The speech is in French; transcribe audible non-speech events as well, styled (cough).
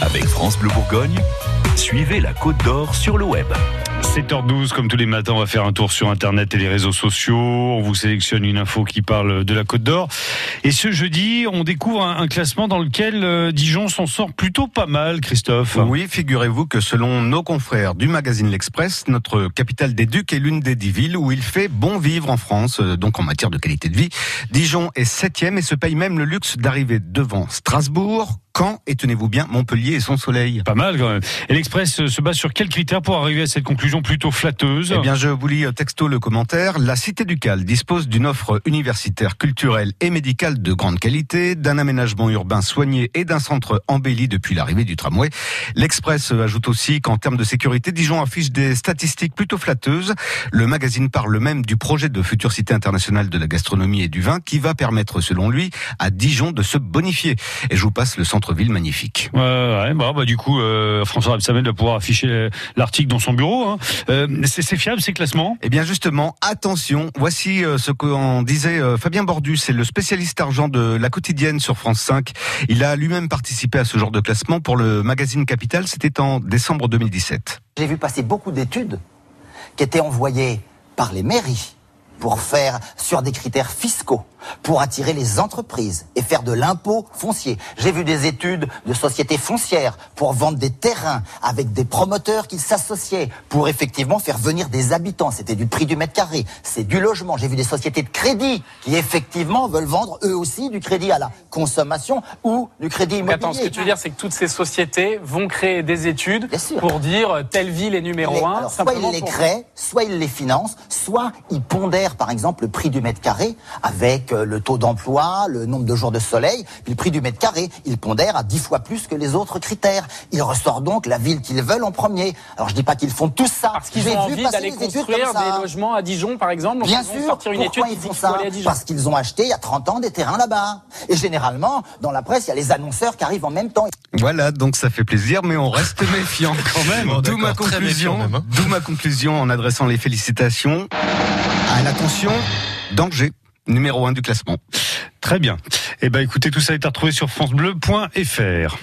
Avec France Bleu Bourgogne, suivez la Côte d'Or sur le web. 7h12, comme tous les matins, on va faire un tour sur Internet et les réseaux sociaux. On vous sélectionne une info qui parle de la Côte d'Or. Et ce jeudi, on découvre un, classement dans lequel euh, Dijon s'en sort plutôt pas mal, Christophe. Oui, figurez-vous que selon nos confrères du magazine L'Express, notre capitale des Ducs est l'une des dix villes où il fait bon vivre en France, euh, donc en matière de qualité de vie. Dijon est septième et se paye même le luxe d'arriver devant Strasbourg, Caen et tenez-vous bien, Montpellier et son soleil. Pas mal quand même. Et l'Express se base sur quels critères pour arriver à cette conclusion plutôt flatteuse Eh bien, je vous lis texto le commentaire. La Cité du Cal dispose d'une offre universitaire, culturelle et médicale de grande qualité, d'un aménagement urbain soigné et d'un centre embelli depuis l'arrivée du tramway. L'Express ajoute aussi qu'en termes de sécurité, Dijon affiche des statistiques plutôt flatteuses. Le magazine parle même du projet de future cité internationale de la gastronomie et du vin qui va permettre, selon lui, à Dijon de se bonifier. Et je vous passe le centre ville magnifique. Ouais, ouais bah, bah, du coup, euh, François Absamel va pouvoir afficher l'article dans son bureau. Hein. Euh, c'est fiable ces classements? Eh bien justement, attention, voici euh, ce qu'en disait euh, Fabien Bordu, c'est le spécialiste argent de la quotidienne sur France 5. Il a lui-même participé à ce genre de classement pour le magazine Capital, c'était en décembre 2017. J'ai vu passer beaucoup d'études qui étaient envoyées par les mairies pour faire sur des critères fiscaux pour attirer les entreprises et faire de l'impôt foncier. J'ai vu des études de sociétés foncières pour vendre des terrains avec des promoteurs qui s'associaient pour effectivement faire venir des habitants. C'était du prix du mètre carré, c'est du logement. J'ai vu des sociétés de crédit qui effectivement veulent vendre eux aussi du crédit à la consommation ou du crédit immobilier. Attends, ce que tu veux dire, c'est que toutes ces sociétés vont créer des études pour dire telle ville est numéro un. soit ils les créent, soit ils les financent, soit ils pondèrent par exemple le prix du mètre carré avec le taux d'emploi, le nombre de jours de soleil, puis le prix du mètre carré. Ils pondèrent à dix fois plus que les autres critères. Ils ressortent donc la ville qu'ils veulent en premier. Alors je dis pas qu'ils font tout ça. Parce qu'ils ont envie d'aller construire des logements à Dijon, par exemple. Bien sûr. Sortir une étude ils font ça Parce qu'ils ont acheté il y a 30 ans des terrains là-bas. Et généralement, dans la presse, il y a les annonceurs qui arrivent en même temps. Voilà, donc ça fait plaisir, mais on reste (laughs) méfiant quand même. D'où ma conclusion. Hein. D'où ma conclusion en adressant les félicitations à l'attention, danger numéro 1 du classement. Très bien. Eh ben écoutez, tout ça est à retrouver sur francebleu.fr.